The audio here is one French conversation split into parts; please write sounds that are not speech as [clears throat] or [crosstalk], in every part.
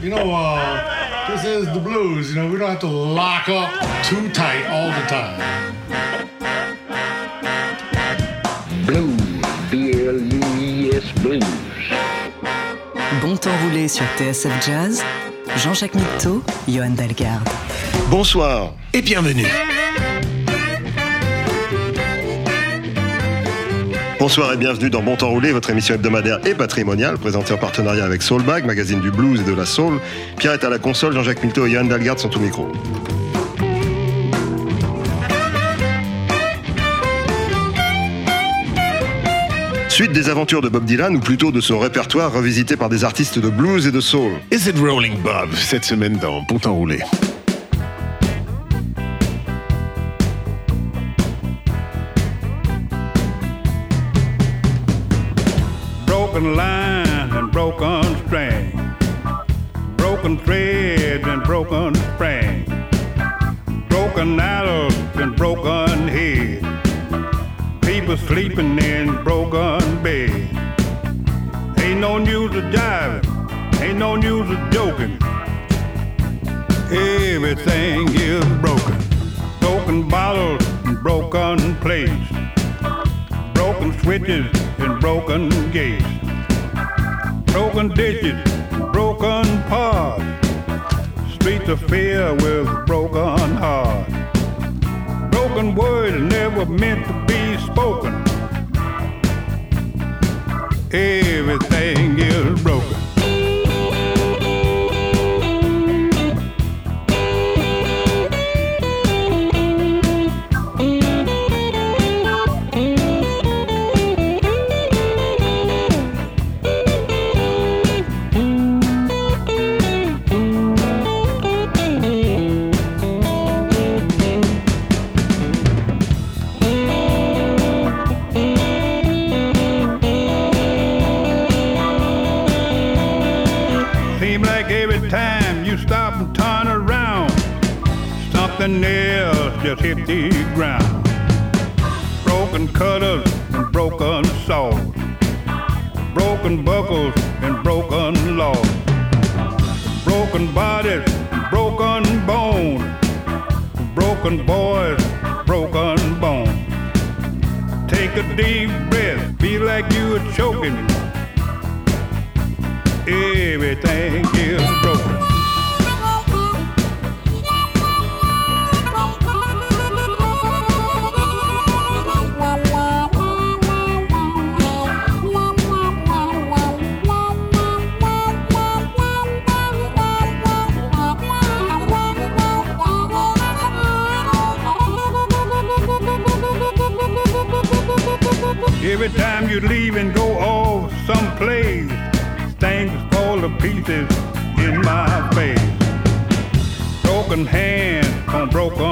You know, uh, this is the blues. You know, we don't have to lock up too tight all the time. Blues, B-L-U-I-S, blues. Bon temps roulé sur TSF Jazz, Jean-Jacques Mitteau, Johan Dalgarde. Bonsoir et bienvenue. Bonsoir et bienvenue dans Bon Temps Roulé, votre émission hebdomadaire et patrimoniale, présentée en partenariat avec Soulbag, magazine du blues et de la soul. Pierre est à la console, Jean-Jacques Milteau et Johan Dalgarde sont au micro. Suite des aventures de Bob Dylan, ou plutôt de son répertoire revisité par des artistes de blues et de soul. Is it Rolling Bob cette semaine dans Bon Temps Roulé? Everything is broken. Just hit the ground. Broken cutters and broken saws, broken buckles and broken laws, broken bodies, broken bones, broken boys, broken bones. Take a deep breath, feel like you are choking. Everything is broken. You leave and go off someplace, things fall to pieces in my face. Broken hands on broken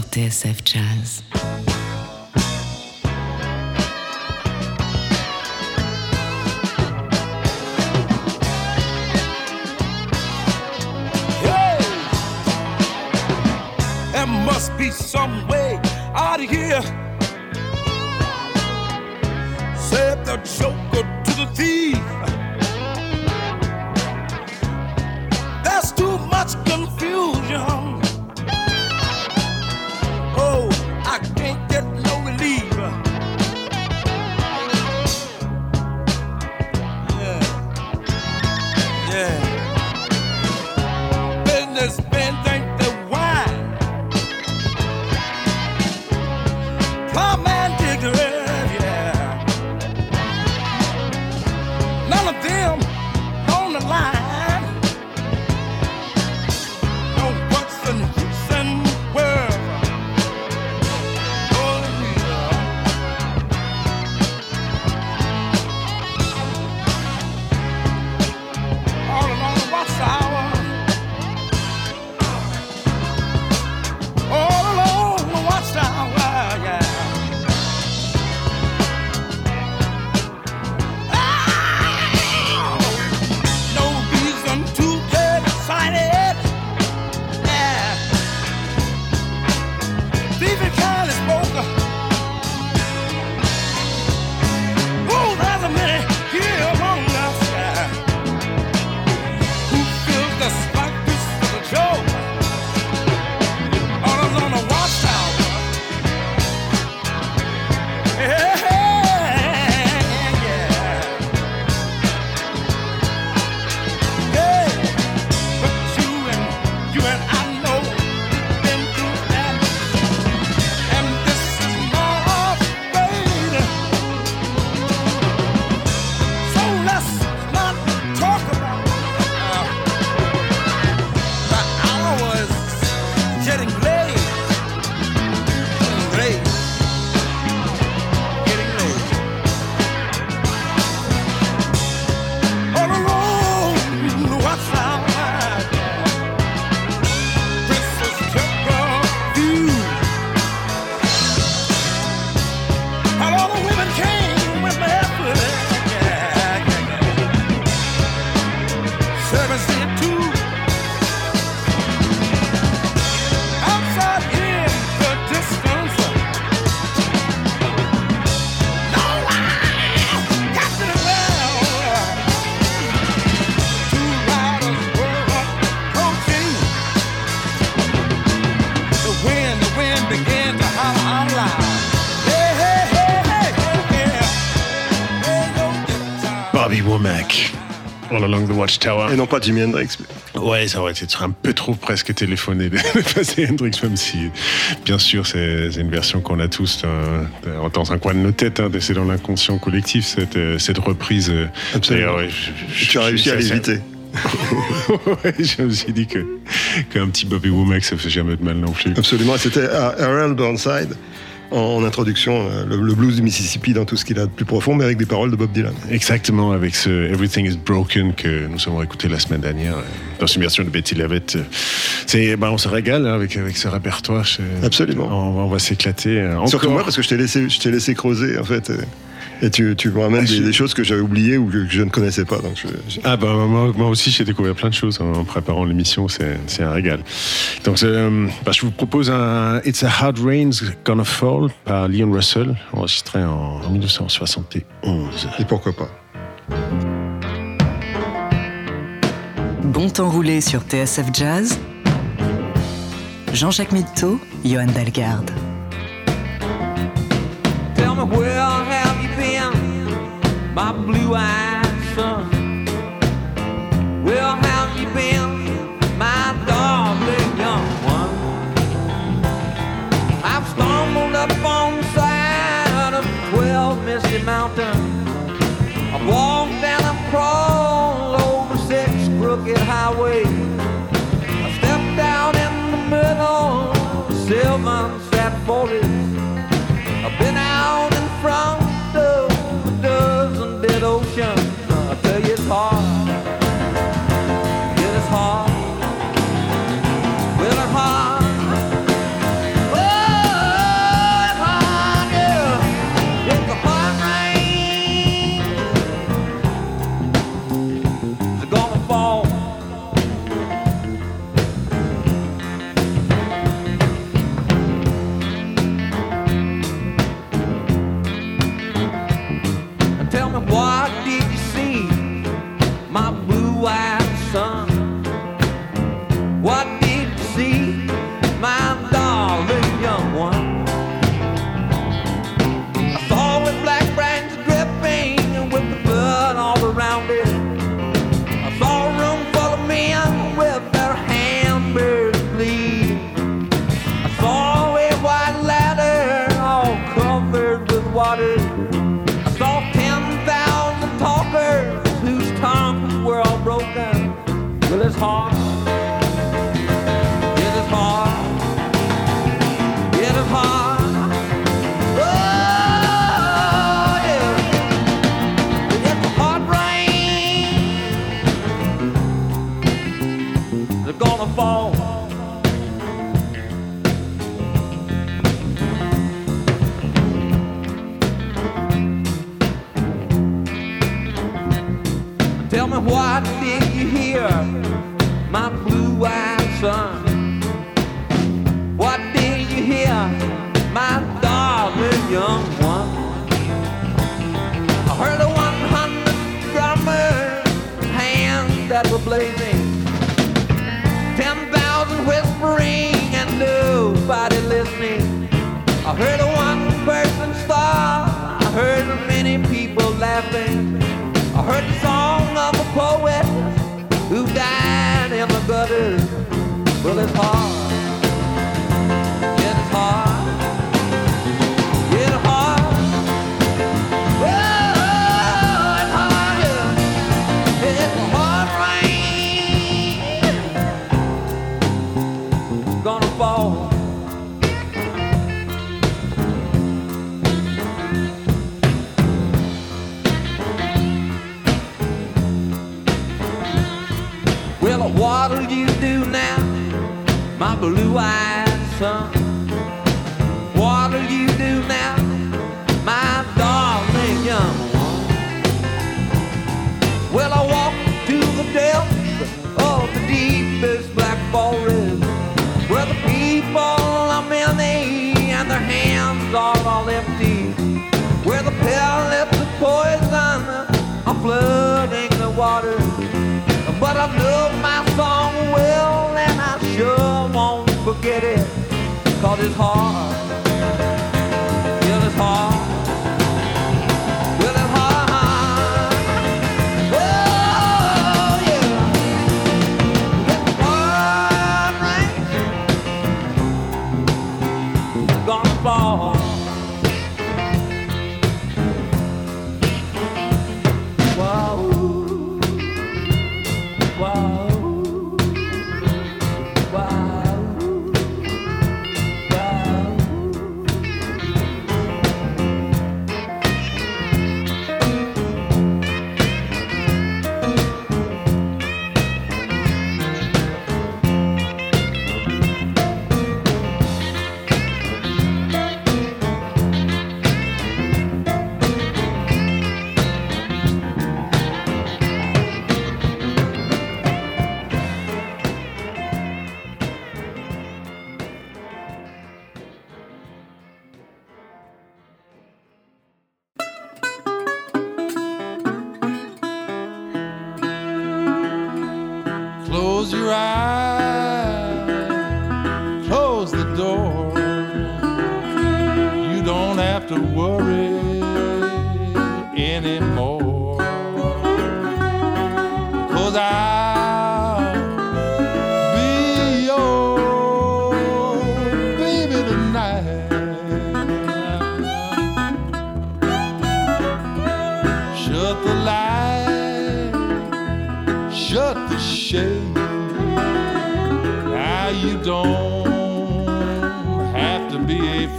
sur TSF Jazz. Womack. All Along the Watchtower. Et non pas Jimi Hendrix. Ouais, ça aurait été un peu trop presque téléphoné [laughs] de passer Hendrix, même si, bien sûr, c'est une version qu'on a tous euh, dans un coin de nos têtes. Hein, c'est dans l'inconscient collectif, cette, euh, cette reprise. euh, Absolument. ouais, je- je- Tu as réussi à l'éviter. [laughs] ouais, je me suis dit que qu'un petit Bobby Womack, ça fait jamais de mal non plus. Absolument. C'était Harold Burnside en, introduction, euh, le, le blues du Mississippi dans tout ce qu'il a de plus profond, mais avec des paroles de Bob Dylan. Exactement, avec ce Everything is Broken que nous avons écouté la semaine dernière, euh, dans une version de Betty Lavette. Euh, C'est, ben, on se régale hein, avec, avec ce répertoire. Absolument. On, va- on va s'éclater. Surtout moi, parce que je t'ai laissé, je t'ai laissé creuser, en fait. Et, tu, tu me ramènes Ah, des, je- des choses que j'avais oubliées ou que, que je ne connaissais pas. Donc je- je- Ah bah moi, moi aussi j'ai découvert plein de choses en préparant l'émission, c'est c'est un régal. Donc euh, bah, je vous propose un It's a Hard Rain's Gonna Fall par Leon Russell, enregistré en, en 1971. et pourquoi pas. Bon temps roulé sur TSF Jazz. Jean-Jacques Mitteau, Johan Dalgarde. Tell me where my blue-eyed son? Where have you been, my darling young one? I've stumbled up on the side of twelve misty mountains. I've walked and I've crawled over six crooked highways. They're gonna fall. Tell me what did you hear, my blue-eyed son? I heard a one-person star. I heard many people laughing. I heard the song of a poet who died in the gutters. Well, it's hard. Blue-eyed son? It Cause it's hard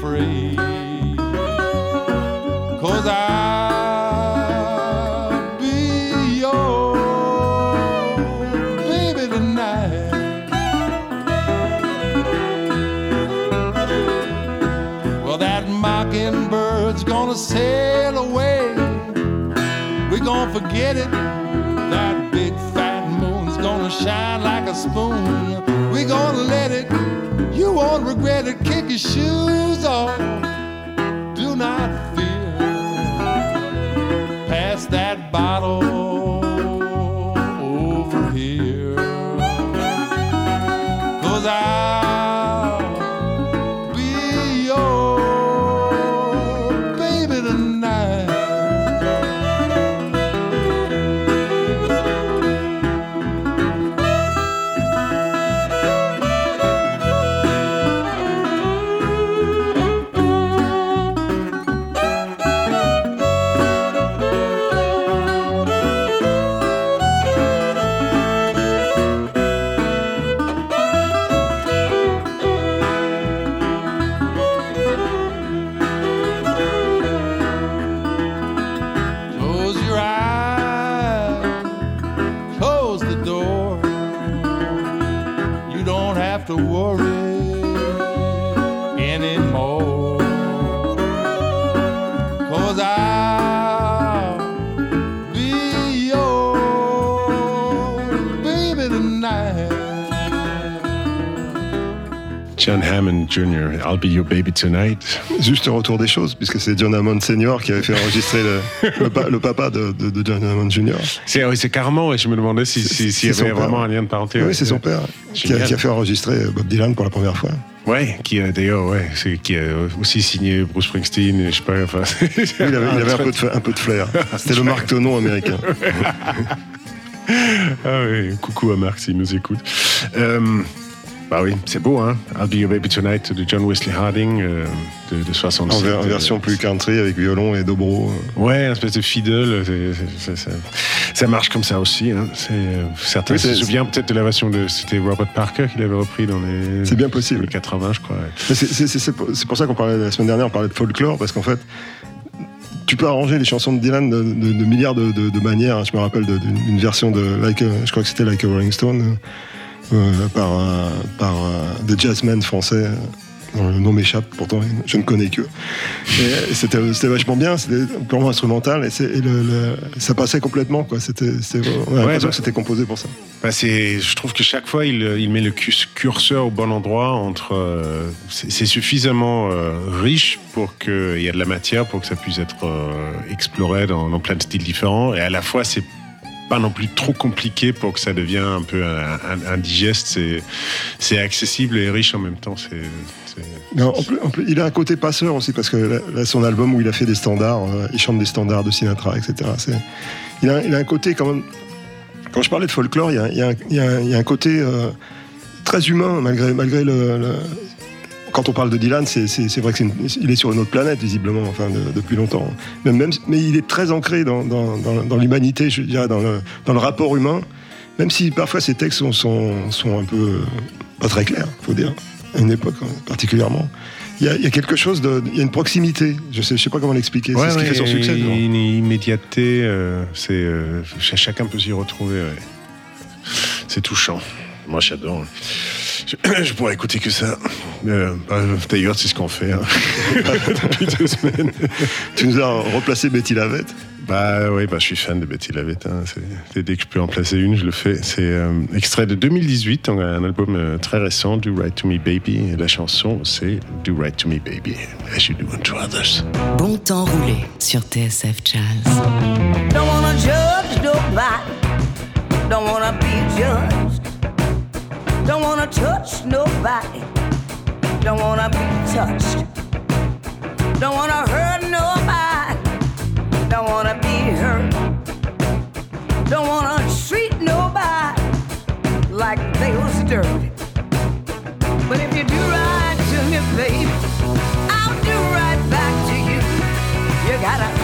afraid. Cause I'll be your baby tonight. Well, that mockingbird's gonna sail away. We're gonna forget it. That big fat moon's gonna shine like a spoon. We're gonna let it. You won't regret it. Kick your shoes off. Do not fear. Pass that bottle John Hammond Jr., I'll be your baby tonight. Juste le retour des choses, puisque c'est John Hammond Senior qui avait fait enregistrer le, le, pa- le papa de, de- de John Hammond Jr. C'est oui, c'est carrément, et je me demandais si- si- y avait père. vraiment un lien de parenté. Oui, ouais. c'est son père qui a, Génial. qui a fait enregistrer Bob Dylan pour la première fois. Ouais, qui a d'ailleurs, ouais, c'est qui a aussi signé Bruce Springsteen, je sais pas, enfin. [laughs] Oui, il avait, il avait un, peu de, fa- un peu de flair. C'était le Marc Tonon américain. [laughs] Ah oui, coucou à Marc s'il nous écoute. Euh, bah oui, c'est beau, hein. I'll Be Your Baby Tonight de John Wesley Harding euh, de, de 67. En, en version plus country avec violon et dobro. Ouais, une espèce de fiddle. ça, ça marche comme ça aussi. Hein. Euh, certains Oui, se souviennent peut-être de la version de. C'était Robert Parker qui l'avait repris dans les. C'est bien possible. les 80, je crois. ouais. C'est- pour ça qu'on parlait la semaine dernière, on parlait de folklore, parce qu'en fait, tu peux arranger les chansons de Dylan de, de- de milliards de, manières. Je me rappelle d'une version de, like, je crois que c'était Like a Rolling Stone, euh, par, un- par un- des jazzmen français. dont Le nom m'échappe, pourtant je ne connais que. C'était vachement bien, c'était purement instrumental et, et le- le- ça passait complètement. quoi. C'était c'était- on a l'impression bah- que c'était composé pour ça. Bah, je trouve que chaque fois, il, il met le curseur au bon endroit. Entre, euh, c'est, suffisamment euh, riche pour qu'il y ait de la matière pour que ça puisse être euh, exploré dans, dans plein de styles différents. Et à la fois, c'est pas non plus trop compliqué pour que ça devienne un peu indigeste. C'est, accessible et riche en même temps. C'est- Non, en plus, il a un côté passeur aussi, parce que son album où il a fait des standards, euh, il chante des standards de Sinatra, etc. Il a, il a un côté quand même. Quand je parlais de folklore, il y a, il y a un- côté euh, très humain, malgré, malgré le- Quand on parle de Dylan, c'est vrai qu'il est sur une autre planète, visiblement, enfin, de- depuis longtemps. Mais, même, mais il est très ancré dans, dans- dans- dans l'humanité, je dirais, dans le, dans le rapport humain, même si parfois ses textes sont, sont, sont un peu pas très clairs, faut dire, à une époque hein, particulièrement. Il y, a, il y a quelque chose de. Il y a une proximité, je sais, je sais pas comment l'expliquer, Ouais, c'est ce qui ouais, fait son succès. Une, une immédiateté, euh, c'est, euh, ch- chacun peut s'y retrouver. ouais. C'est touchant. Moi, j'adore. Je, [clears throat] je pourrais écouter que ça. Euh, bah, D'ailleurs, c'est ce qu'on fait hein. [laughs] depuis deux semaines. Tu nous as replacé Betty Lavette? Bah oui, bah, je suis fan de Betty Lavette. hein. Dès que je peux en placer une, je le fais. C'est euh, extrait de 2018, donc un album euh, très récent, Do Right to Me Baby. Et la chanson, c'est Do Right to Me Baby, as you do unto others. Bon temps roulé sur TSF Jazz. Don't wanna judge nobody. Don't wanna be judged. Wanna touch nobody. Don't wanna be touched. Don't wanna hurt nobody. Don't wanna be hurt. Don't wanna treat nobody like they was dirty. But if you do right to me, baby, I'll do right back to you. You gotta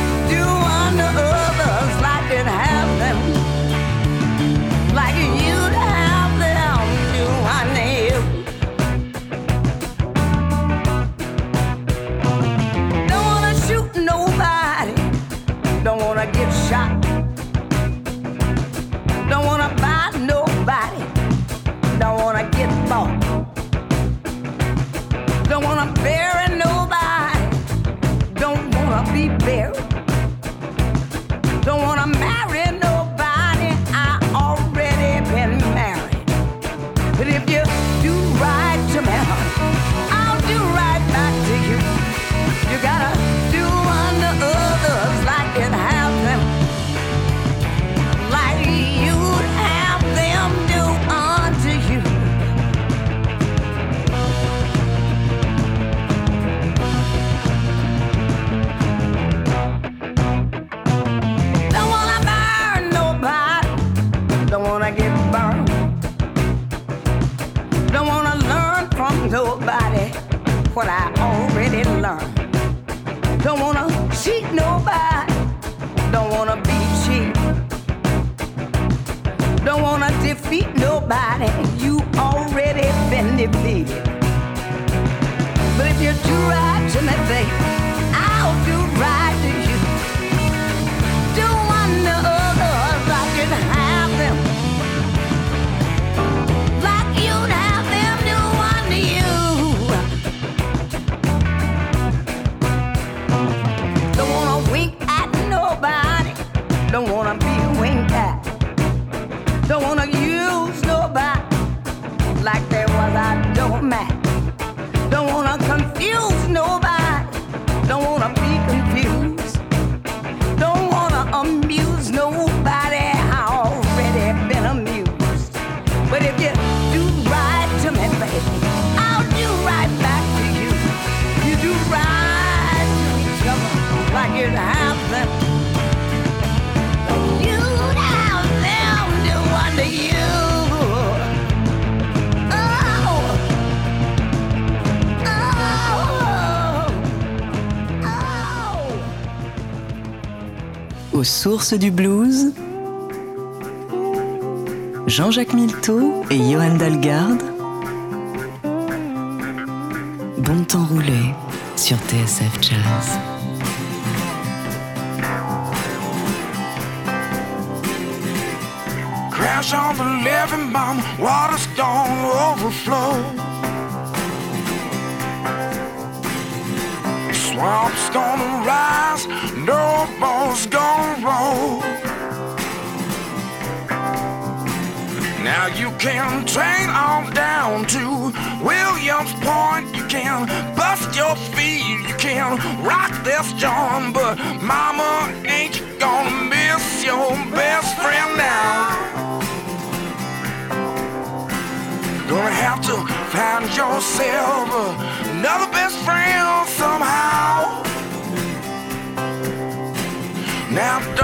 aux sources du blues. Jean-Jacques Milteau et Johan Dalgarde. Bon temps roulé sur TSF Jazz. Crash on the living bomb, water's gonna overflow. Swamp's gonna rise, no boat's gonna roll. Now you can train on down to Williams Point. You can bust your feet, you can rock this joint, but mama ain't gonna miss your best friend now. Gonna have to find yourself another best friend somehow. Now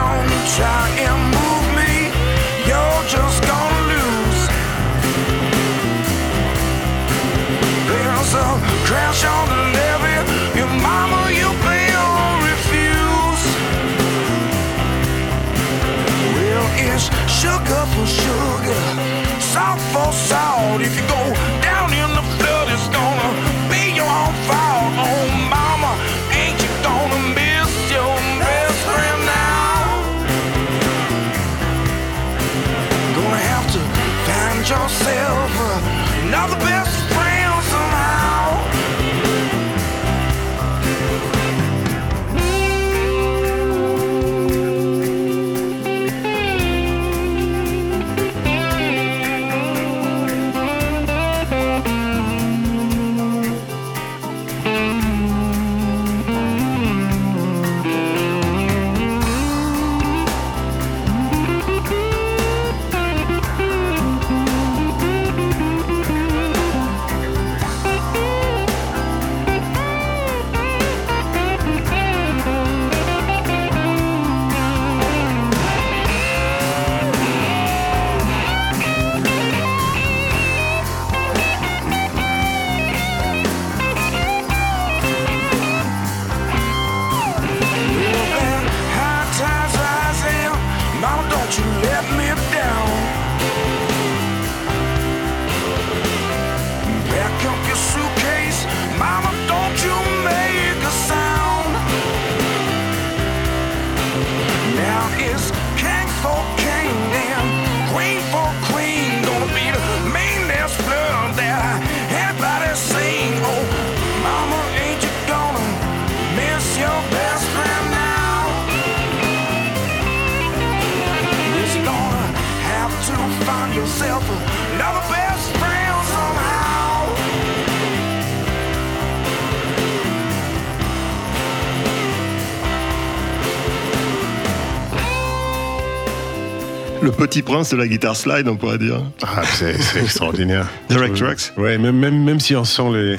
petit prince de la guitare slide, on pourrait dire. Ah, c'est extraordinaire. [laughs] Direct Tracks. Ouais, même, même, même si on sent les,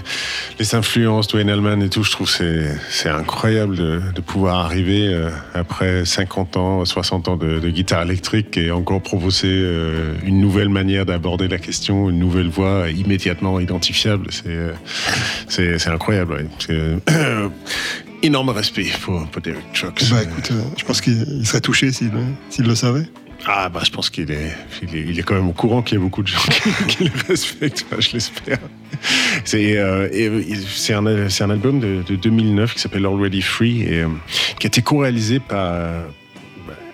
les influences Dwayne Allman et tout, je trouve c'est c'est incroyable de, de pouvoir arriver euh, après 50 ans, 60 ans de, de guitare électrique et encore proposer euh, une nouvelle manière d'aborder la question, une nouvelle voix immédiatement identifiable. C'est euh, c'est incroyable. ouais. C'est, euh, [coughs] énorme respect pour, pour Derek Trucks. Bah écoute, euh, je pense qu'il il serait touché s'il le savait. Ah bah je pense qu'il est, il est, il est quand même au courant qu'il y a beaucoup de gens [laughs] qui, qui le respectent, je l'espère. C'est euh, euh, c'est un, un album de, de 2009 qui s'appelle Already Free et euh, qui a été co-réalisé par euh,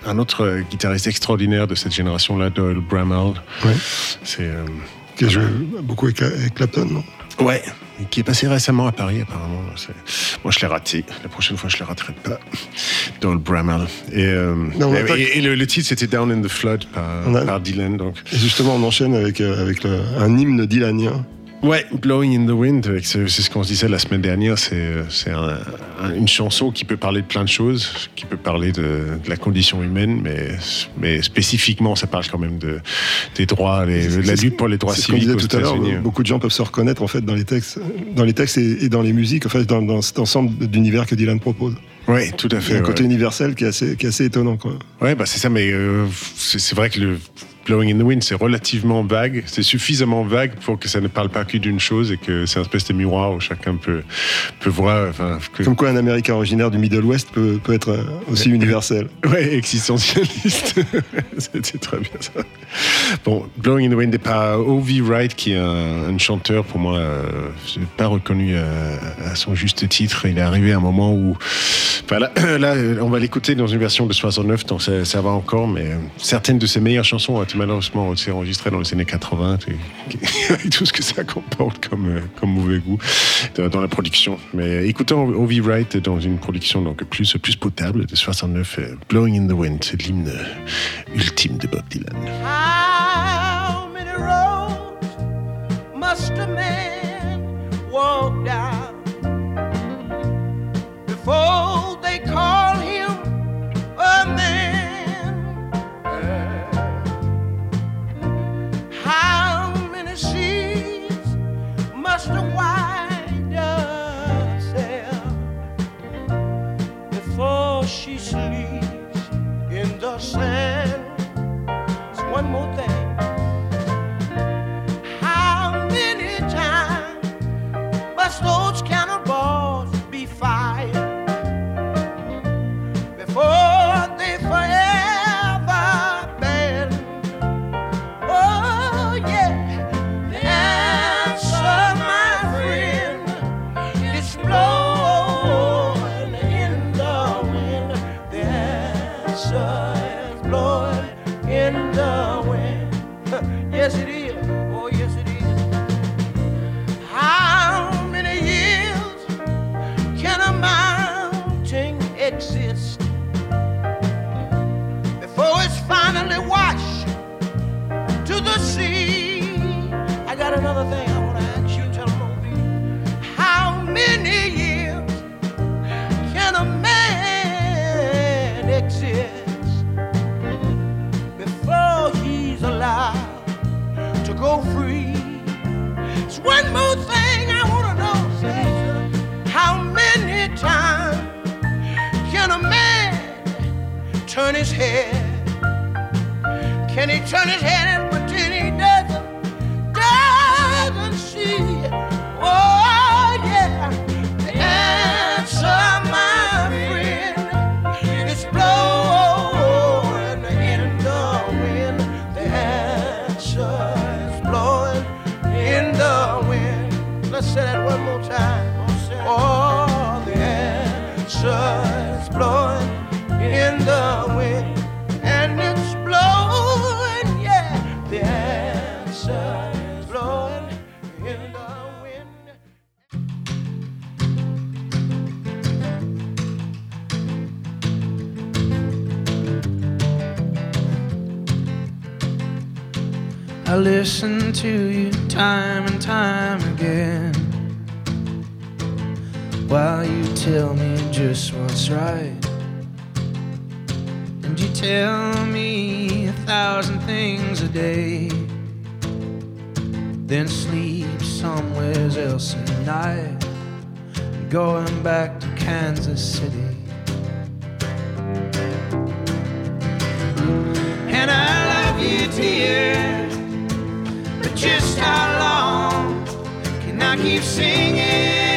un autre guitariste extraordinaire de cette génération-là, Doyle Bramall. Ouais. C'est euh, Qui a joué beaucoup avec, avec Clapton, non? Ouais, qui est passé récemment à Paris, apparemment. Moi, je l'ai raté. La prochaine fois, je ne le raterai pas. Doyle Bramall. Et, euh, Non, on a et, pas- et le, le titre, c'était Down in the Flood par, On a- par Dylan. Donc. Et justement, on enchaîne avec, euh, avec le- un hymne dylanien. Ouais, Blowing in the Wind, ce- c'est ce qu'on se disait la semaine dernière, c'est un- un- une chanson qui peut parler de plein de choses, qui peut parler de, de la condition humaine, mais, mais spécifiquement, ça parle quand même de, des droits, les- de la lutte pour les droits ce civiques disait aux tout à l'heure. États-Unis. Beaucoup de gens peuvent se reconnaître en fait dans les textes, dans les textes et, et dans les musiques, en fait, dans, dans cet ensemble d'univers que Dylan propose. Oui, tout à Il y fait. a un côté universel qui est assez, qui est assez étonnant. Ouais, bah c'est ça, mais euh, c'est vrai que le, Blowing in the Wind, c'est relativement vague, c'est suffisamment vague pour que ça ne parle pas que d'une chose et que c'est un espèce de miroir où chacun peut, peut voir. Enfin, que- Comme quoi un Américain originaire du Middle West peut, peut être euh, aussi universel. [laughs] Ouais, existentialiste. [laughs] C'était très bien ça. Bon, Blowing in the Wind pas O.V. Wright, qui est un, un chanteur, pour moi, euh, pas reconnu euh, à son juste titre. Il est arrivé à un moment où. Enfin, là, [clears throat] là, on va l'écouter dans une version de 69, donc ça, ça va encore, mais euh, certaines de ses meilleures chansons malheureusement été enregistrées dans les années 80, et- [laughs] avec tout ce que ça comporte comme, euh, mauvais goût dans, dans la production. Mais écoutons O.V. Wright dans une production donc plus, potable de 69, euh, Blowing in the Wind, l'hymne ultime de Bob Dylan. How many roads must a man walk down before Let's say that one more time. Oh, the answer is blowing in the wind. And it's blowing, yeah. The answer is blowing in the wind. I listen to you time and time again while you tell me just what's right. And you tell me a thousand things a day, then sleep somewhere else at night, going back to Kansas City. And I love you, dear. But just how long can I keep singing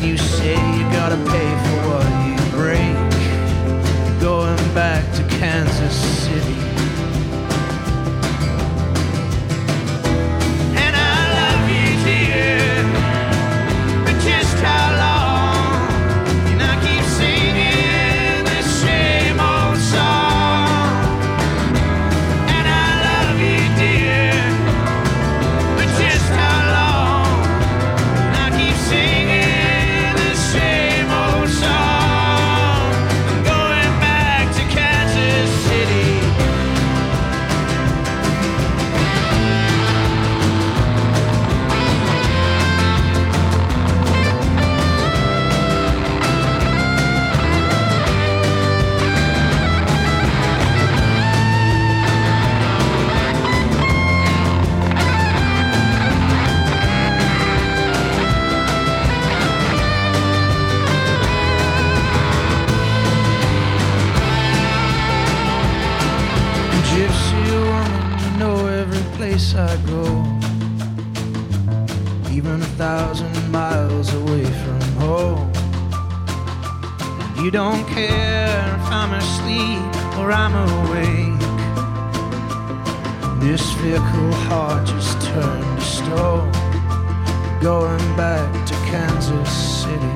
And you say you gotta pay for what you break. Going back to Kansas City. You don't care if I'm asleep or I'm awake. This fickle heart just turned to stone, going back to Kansas City.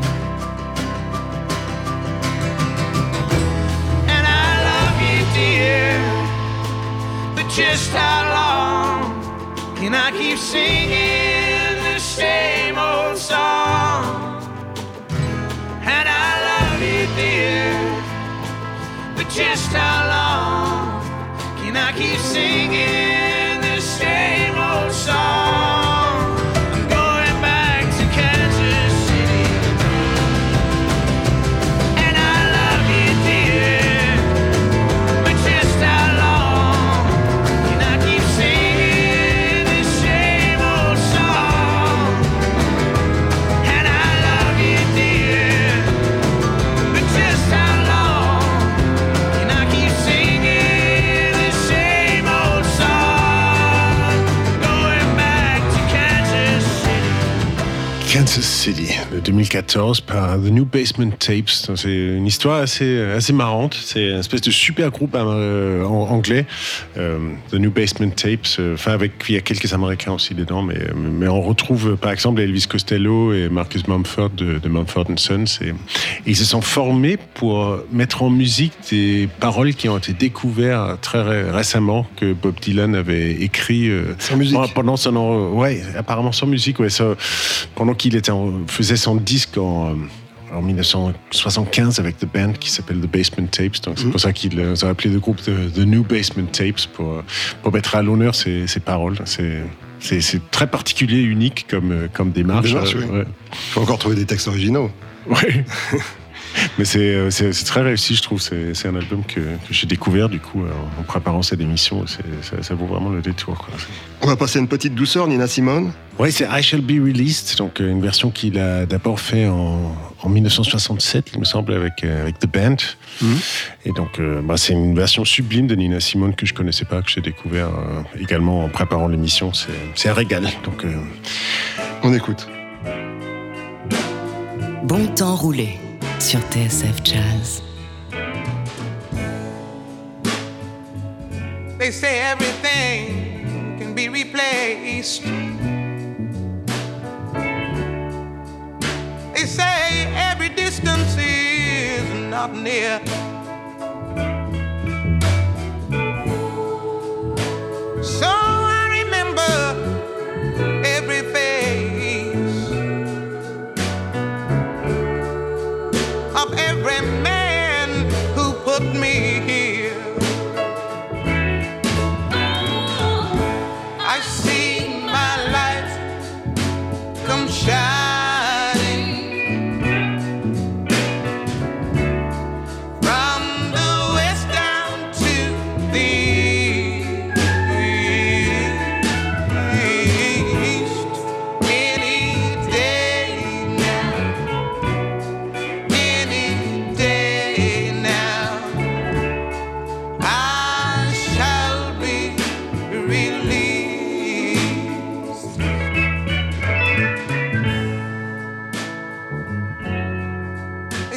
And I love you, dear, but just how long can I keep singing just how long can I keep singing City. Kansas City de 2014 par The New Basement Tapes. C'est une histoire assez, assez marrante. C'est une espèce de super groupe euh, en- anglais, euh, The New Basement Tapes. euh, Enfin, avec il y a quelques Américains aussi dedans, mais, mais on retrouve euh, par exemple Elvis Costello et Marcus Mumford de, de Mumford Sons. Et, ils se sont formés pour mettre en musique des paroles qui ont été découvertes très ré- récemment que Bob Dylan avait écrit euh, pendant son ouais apparemment sans musique ouais ça, pendant qu'il était en- faisait son disque en euh, en 1975 avec The Band qui s'appelle The Basement Tapes. Donc c'est pour ça qu'ils euh, ont appelé le groupe The, The New Basement Tapes pour, euh, pour mettre à l'honneur ces, ces paroles. C'est, très particulier, unique comme, comme démarche. Démarche, oui. ouais. Faut encore trouver des textes originaux. Ouais. [laughs] Mais c'est, euh, c'est, c'est très réussi, je trouve. C'est, c'est un album que, que j'ai découvert du coup euh, en préparant cette émission. Ça, ça vaut vraiment le détour. Quoi. On va passer à une petite douceur, Nina Simone. Oui, c'est I Shall Be Released, donc euh, une version qu'il a d'abord fait en, en 1967, il me semble, avec, avec The Band. Et donc, euh, bah, c'est une version sublime de Nina Simone que je connaissais pas, que j'ai découvert euh, également en préparant l'émission. C'est, c'est un régal. Donc, euh, On écoute. Bon temps roulé sur TSF Jazz. They say everything can be replaced. They say every distance is not near.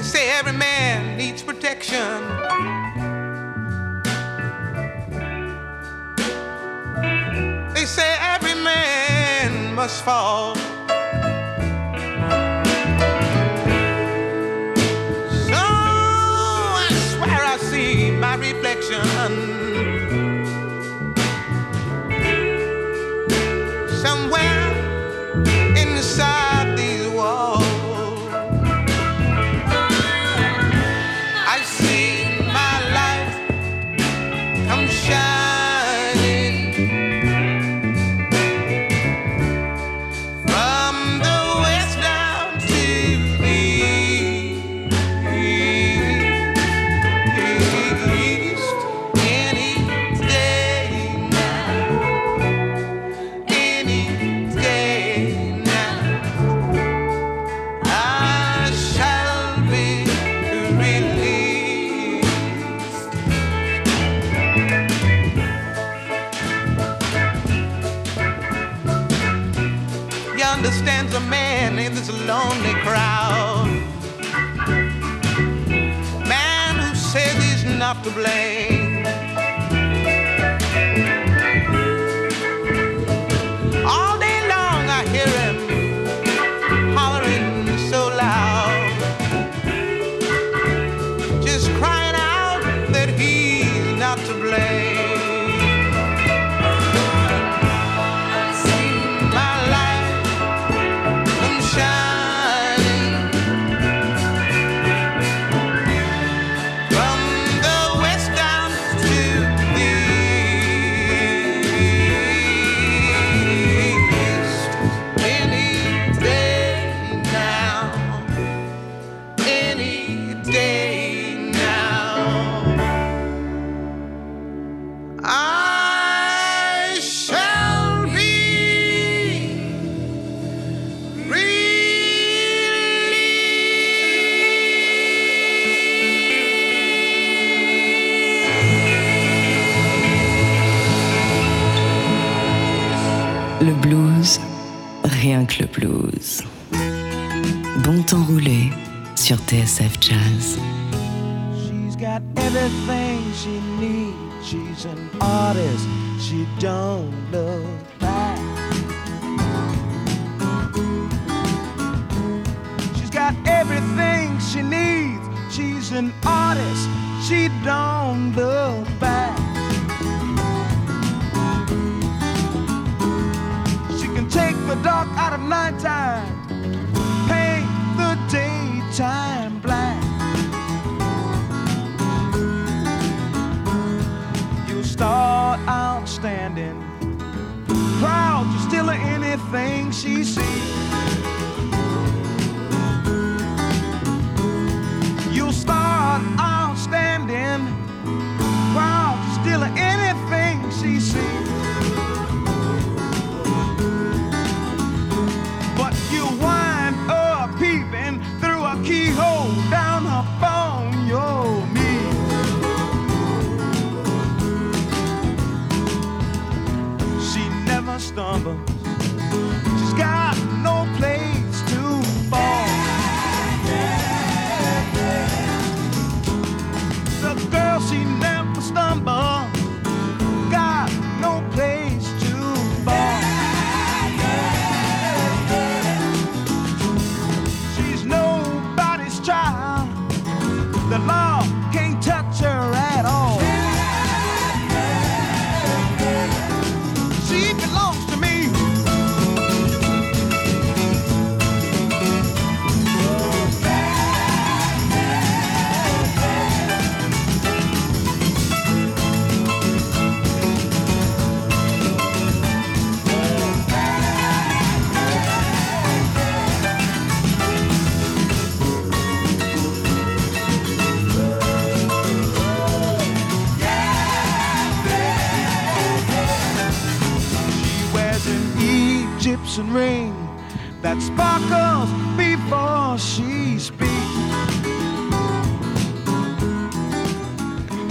Say every man needs protection. They say every man must fall. So I swear I see my reflection TSF Jazz. She's got everything she needs. She's an artist. She don't look back. She's got everything she needs. She's an artist. She don't look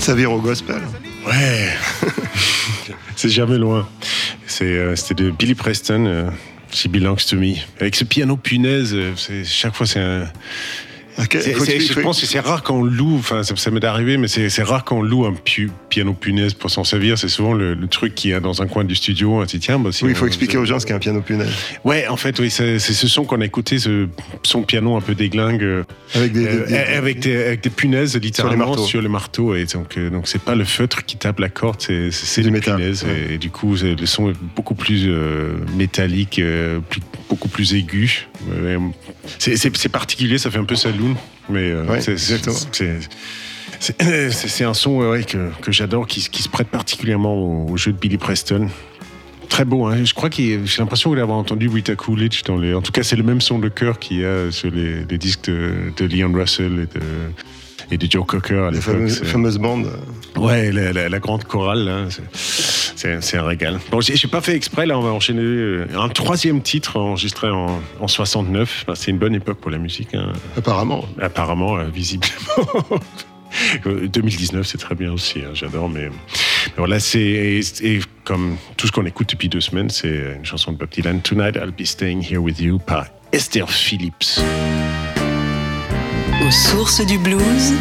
Ça vire au gospel. Ouais. [laughs] c'est jamais loin. C'est, euh, C'était de Billy Preston, euh, She Belongs to Me. Avec ce piano punaise, euh, c'est- chaque fois c'est un. Ok, C'est- faut c'est- expliquer- je pense que c'est rare qu'on loue, enfin ça, ça m'est arrivé, mais c'est c'est rare qu'on loue un pu- piano punaise pour s'en servir. C'est souvent le, le truc qui est dans un coin du studio. On dit, tiens, bah, si Oui, il faut on- expliquer aux gens ce qu'est un piano punaise. Ouais, en fait, oui, c'est ce son qu'on a écouté, ce son piano un peu déglingue, Avec des, euh, des- avec, des, avec des punaises littéralement sur les marteaux. Et donc, euh, donc c'est pas le feutre qui tape la corde, c'est les métal, punaises. ouais. Et, et du coup, le son est beaucoup plus euh, métallique, euh, plus- beaucoup plus aigu. C'est particulier, ça fait un peu saloon, mais euh, Ouais, c'est-. C'est- c'est un son ouais, que, que j'adore, qui, qui se prête particulièrement au, au jeu de Billy Preston. Très beau, hein. je crois qu'il j'ai l'impression d'avoir entendu Rita Coolidge dans les. En tout cas, c'est le même son de cœur qu'il y a sur les, les disques de, de Leon Russell et de, et de Joe Cocker à l'époque. fameuses, C'est- fameuses bandes. Ouais, la, la- la grande chorale, là, c'est- un régal. Bon, j'ai pas fait exprès, là, on va enchaîner euh, un troisième titre enregistré en, en 69. Enfin, c'est une bonne époque pour la musique, hein. Apparemment. apparemment, euh, visiblement. [laughs] Euh, 2019, c'est très bien aussi, hein, j'adore, mais, mais voilà, c'est comme tout ce qu'on écoute depuis deux semaines, c'est une chanson de Bob Dylan, Tonight I'll Be Staying Here With You par Esther Phillips. Aux sources du blues,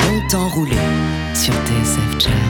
bon temps roulé sur TSF Jazz.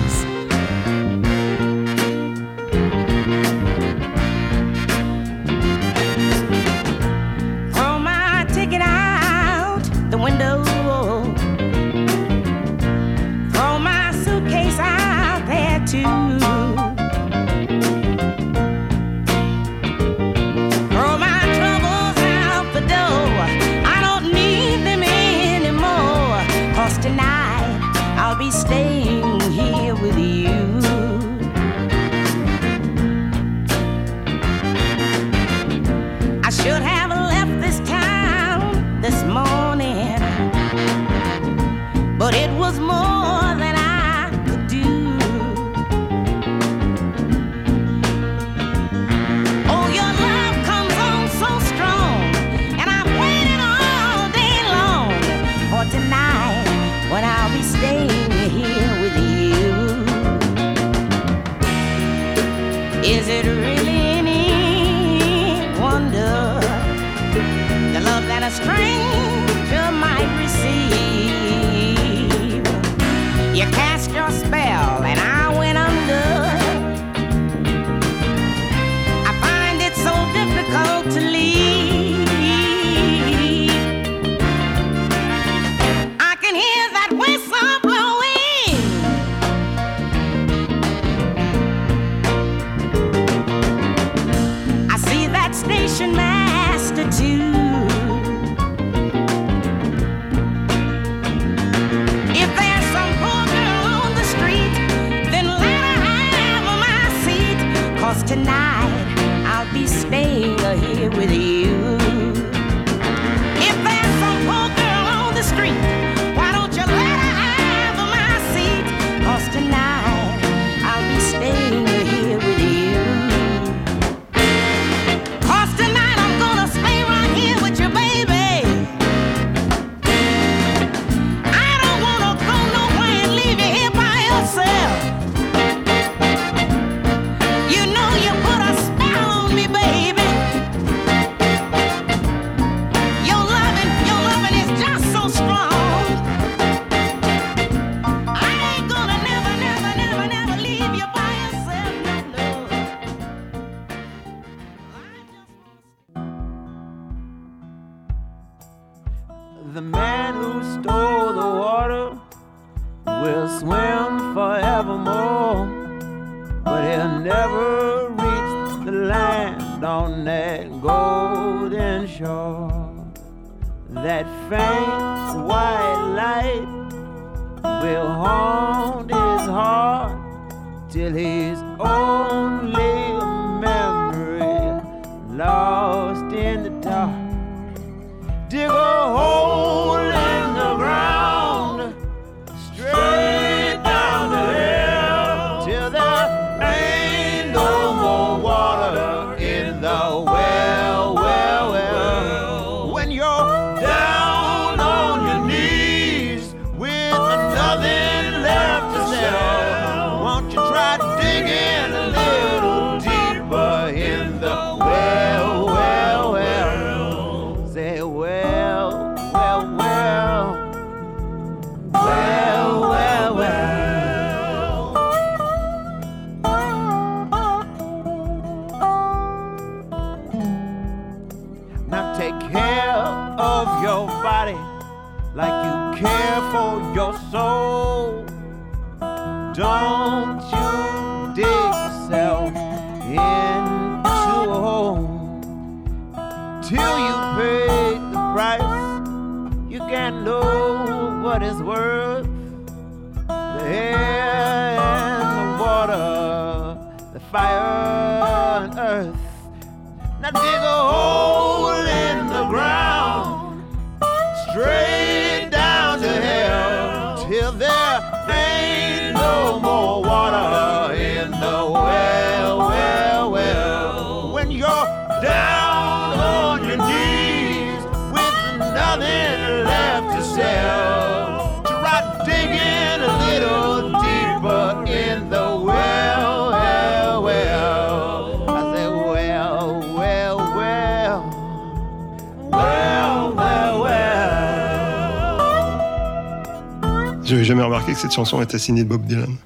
Remarqué que cette chanson était signée de Bob Dylan.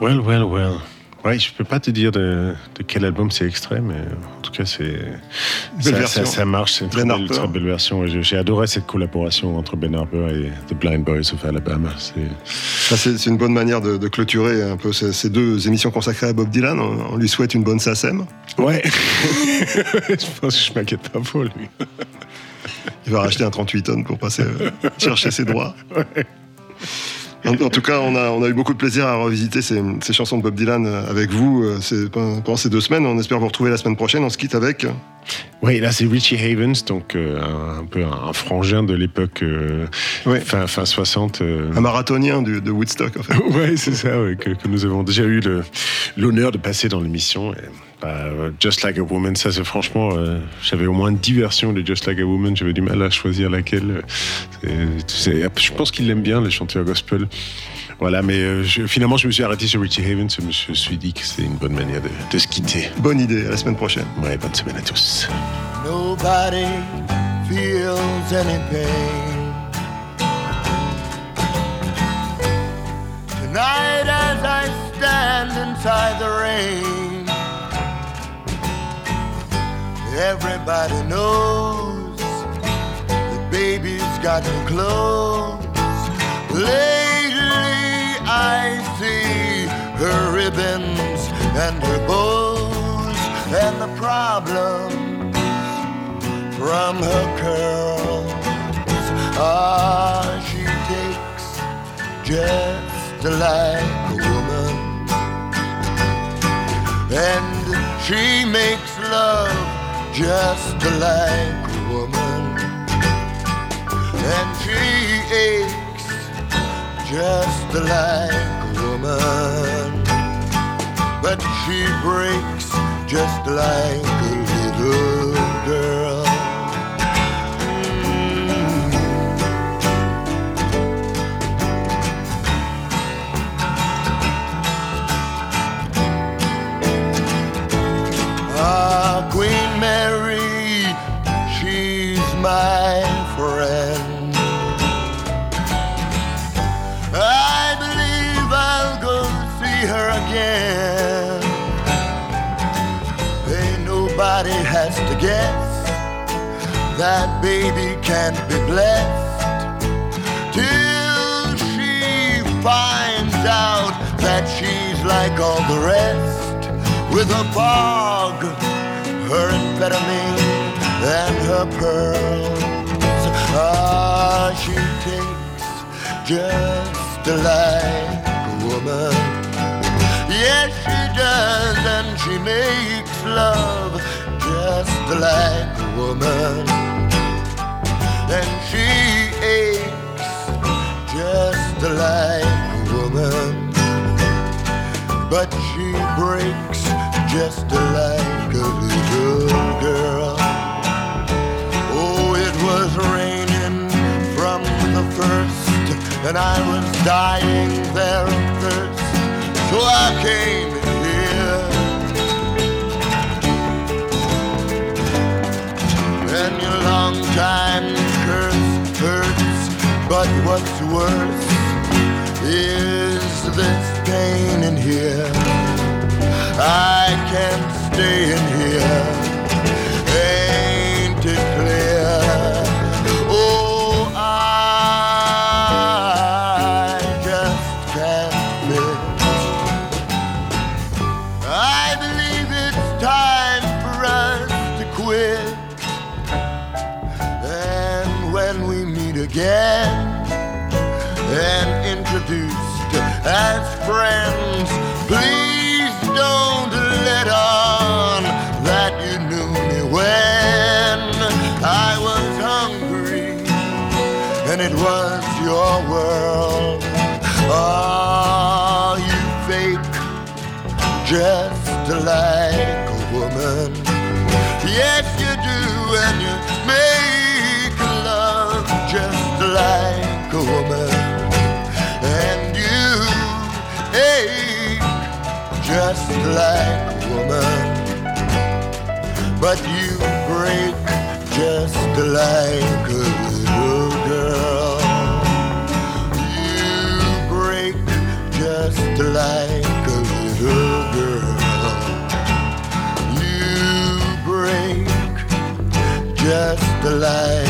Well, well, well. Ouais, je peux pas te dire de, de quel album c'est extrait, mais en tout cas, c'est. Ça, version. ça- ça marche, c'est une très Ben belle, très belle version. J'ai adoré cette collaboration entre Ben Harper et The Blind Boys of Alabama. C'est. Une bonne manière de, de clôturer un peu ces, ces deux émissions consacrées à Bob Dylan. On, on lui souhaite une bonne SACEM. Ouais. [laughs] je pense que je m'inquiète pas pour lui. Il va racheter un 38 tonnes pour passer euh, chercher ses droits. En, tout cas, on a, eu beaucoup de plaisir à revisiter ces, ces chansons de Bob Dylan euh, avec vous euh, pendant ces deux semaines. On espère vous retrouver la semaine prochaine. On se quitte avec. Oui, là c'est Richie Havens, donc euh, un, un peu un, un frangin de l'époque euh, fin, fin 60. euh. Un marathonien du- de Woodstock, en fait. [laughs] ouais, c'est ça, ouais, que, que nous avons déjà eu l'honneur de passer dans l'émission. Bah, Just Like a Woman, ça c'est franchement, j'avais au moins 10 versions de Just Like a Woman, j'avais du mal à choisir laquelle. Je pense qu'il aime bien, les chanteurs gospel. Voilà, mais euh, je- finalement je me suis arrêté sur Richie Havens, je me suis dit que c'est une bonne manière de, de se quitter. Bonne idée, à la semaine prochaine. Ouais, bonne semaine à tous. Nobody feels any pain. Tonight, as I stand inside the rain, everybody knows that baby's got no clothes. Lately, I see her ribbons and her bows and the problem from her curls. Ah, she takes just like a woman, and she makes love just like a woman, and she aches just like a woman, but she breaks just like a can't stay in here. Just like a woman. Yes, you do, and you make love just like a woman. And you ache just like a woman. But you break just like the light.